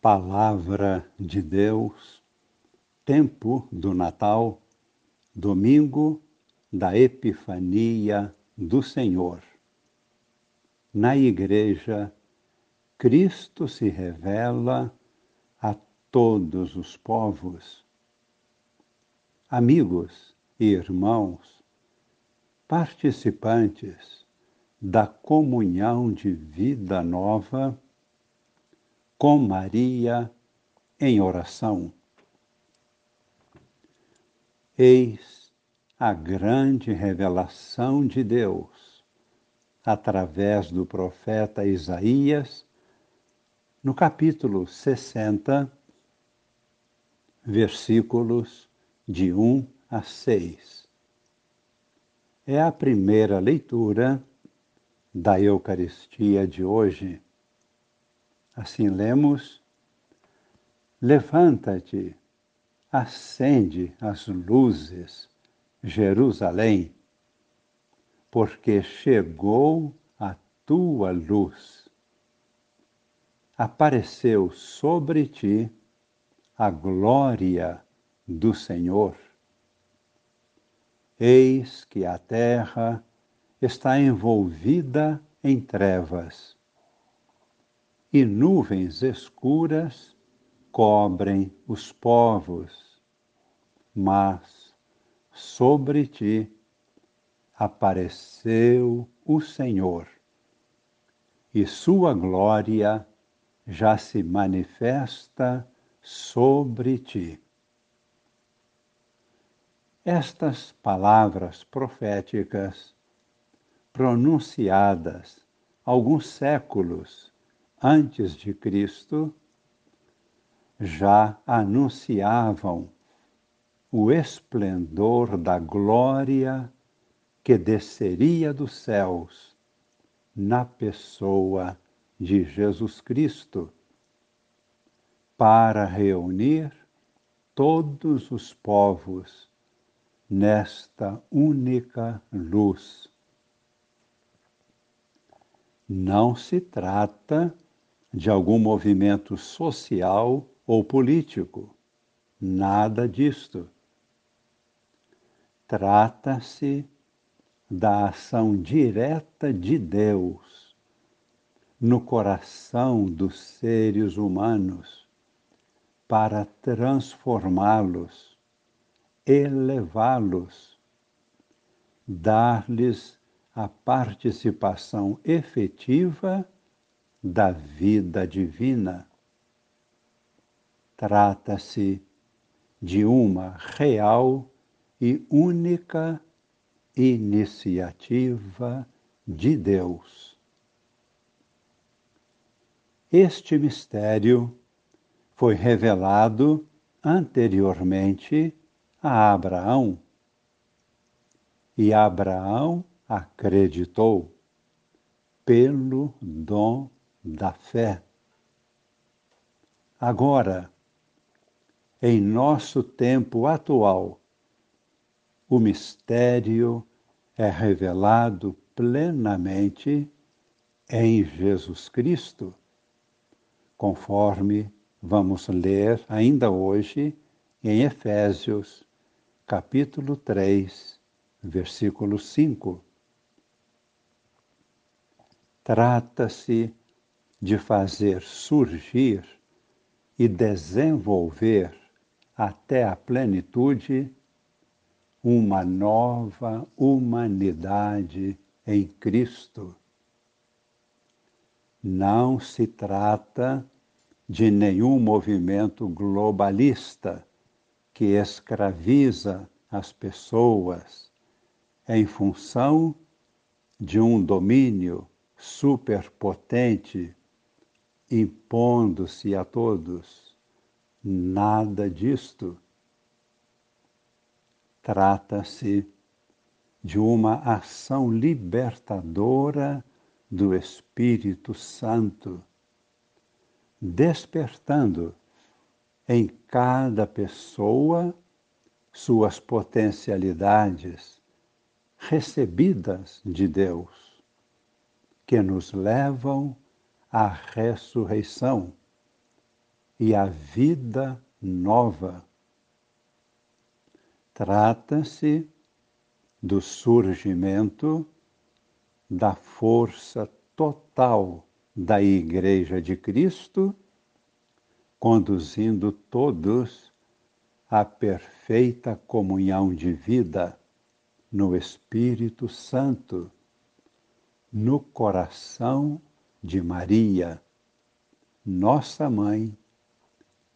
Palavra de Deus, tempo do Natal, domingo da Epifania do Senhor. Na Igreja, Cristo se revela a todos os povos. Amigos e irmãos, participantes da comunhão de vida nova, com Maria em oração. Eis a grande revelação de Deus através do profeta Isaías, no capítulo 60, versículos de 1 a 6. É a primeira leitura da Eucaristia de hoje Assim lemos: Levanta-te, acende as luzes, Jerusalém, porque chegou a tua luz. Apareceu sobre ti a glória do Senhor. Eis que a terra está envolvida em trevas e nuvens escuras cobrem os povos, mas sobre ti apareceu o Senhor, e sua glória já se manifesta sobre ti. Estas palavras proféticas, pronunciadas alguns séculos antes de Cristo já anunciavam o esplendor da glória que desceria dos céus na pessoa de Jesus Cristo para reunir todos os povos nesta única luz. Não se trata de algum movimento social ou político. Nada disto. Trata-se da ação direta de Deus no coração dos seres humanos para transformá-los, elevá-los, dar-lhes a participação efetiva da vida divina. Trata-se de uma real e única iniciativa de Deus. Este mistério foi revelado anteriormente a Abraão. E Abraão acreditou pelo dom da fé. Agora, em nosso tempo atual, o mistério é revelado plenamente em Jesus Cristo, conforme vamos ler ainda hoje em Efésios, capítulo 3, versículo 5. Trata-se de fazer surgir e desenvolver até a plenitude uma nova humanidade em Cristo. Não se trata de nenhum movimento globalista que escraviza as pessoas em função de um domínio superpotente impondo-se a todos. Nada disto. Trata-se de uma ação libertadora do Espírito Santo, despertando em cada pessoa suas potencialidades recebidas de Deus, que nos levam a ressurreição, e a vida nova. Trata-se do surgimento da força total da Igreja de Cristo, conduzindo todos à perfeita comunhão de vida no Espírito Santo, no coração de Maria, nossa mãe,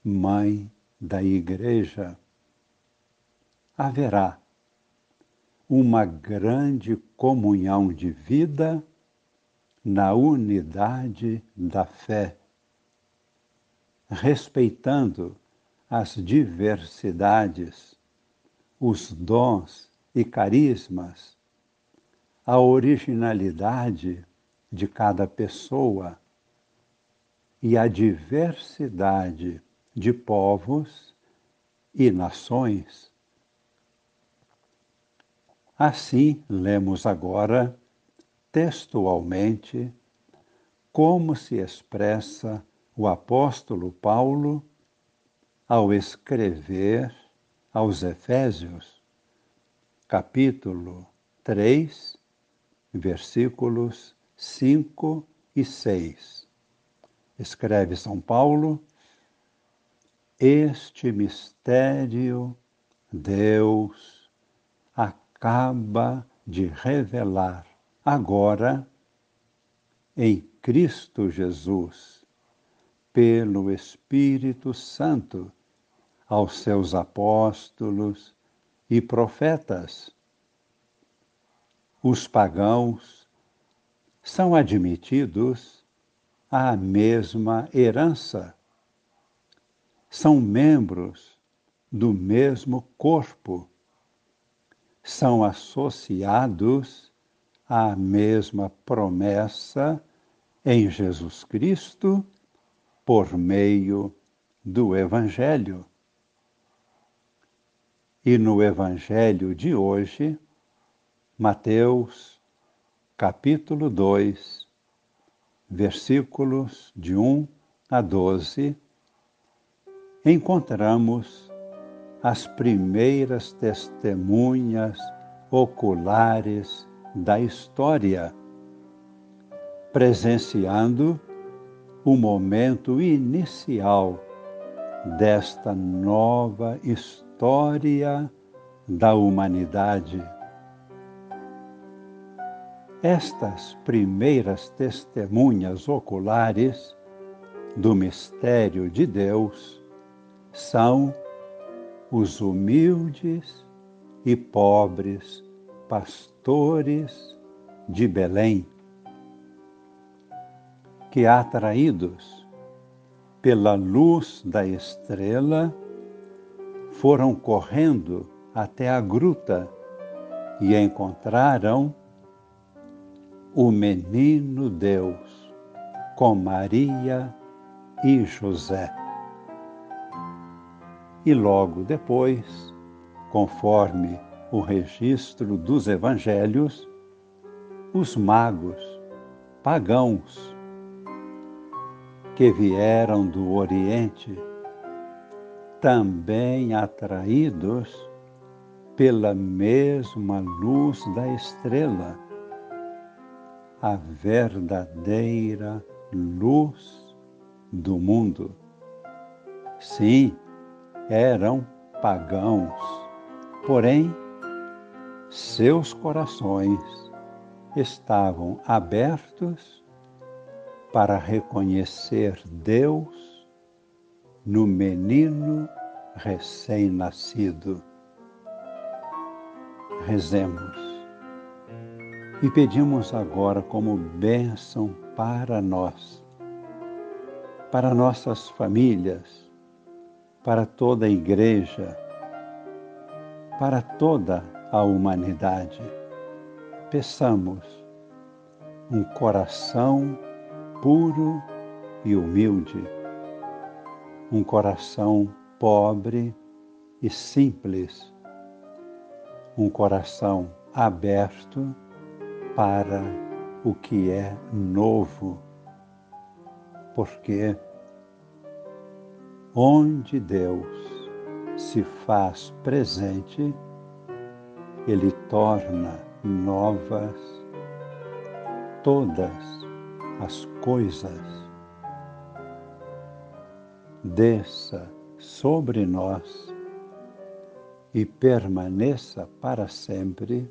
mãe da Igreja. Haverá uma grande comunhão de vida na unidade da fé, respeitando as diversidades, os dons e carismas, a originalidade de cada pessoa e a diversidade de povos e nações. Assim, lemos agora textualmente como se expressa o apóstolo Paulo ao escrever aos Efésios, capítulo 3, versículos 5 e 6. Escreve São Paulo: Este mistério Deus acaba de revelar agora em Cristo Jesus, pelo Espírito Santo, aos seus apóstolos e profetas. Os pagãos são admitidos à mesma herança. São membros do mesmo corpo. São associados a mesma promessa em Jesus Cristo por meio do Evangelho. E no Evangelho de hoje, Mateus, capítulo 2, versículos de 1 a 12, encontramos as primeiras testemunhas oculares da história, presenciando o momento inicial desta nova história da humanidade. Estas primeiras testemunhas oculares do mistério de Deus são os humildes e pobres pastores de Belém, que atraídos pela luz da estrela, foram correndo até a gruta e encontraram o menino Deus com Maria e José. E logo depois, conforme o registro dos evangelhos, os magos, pagãos, que vieram do Oriente, também atraídos pela mesma luz da estrela, a verdadeira luz do mundo. Sim, eram pagãos, porém seus corações estavam abertos para reconhecer Deus no menino recém-nascido. Rezemos e pedimos agora como bênção para nós, para nossas famílias, para toda a igreja, para toda a humanidade. Peçamos um coração puro e humilde, um coração pobre e simples, um coração aberto para o que é novo, porque onde Deus se faz presente, Ele torna novas todas as coisas. Desça sobre nós e permaneça para sempre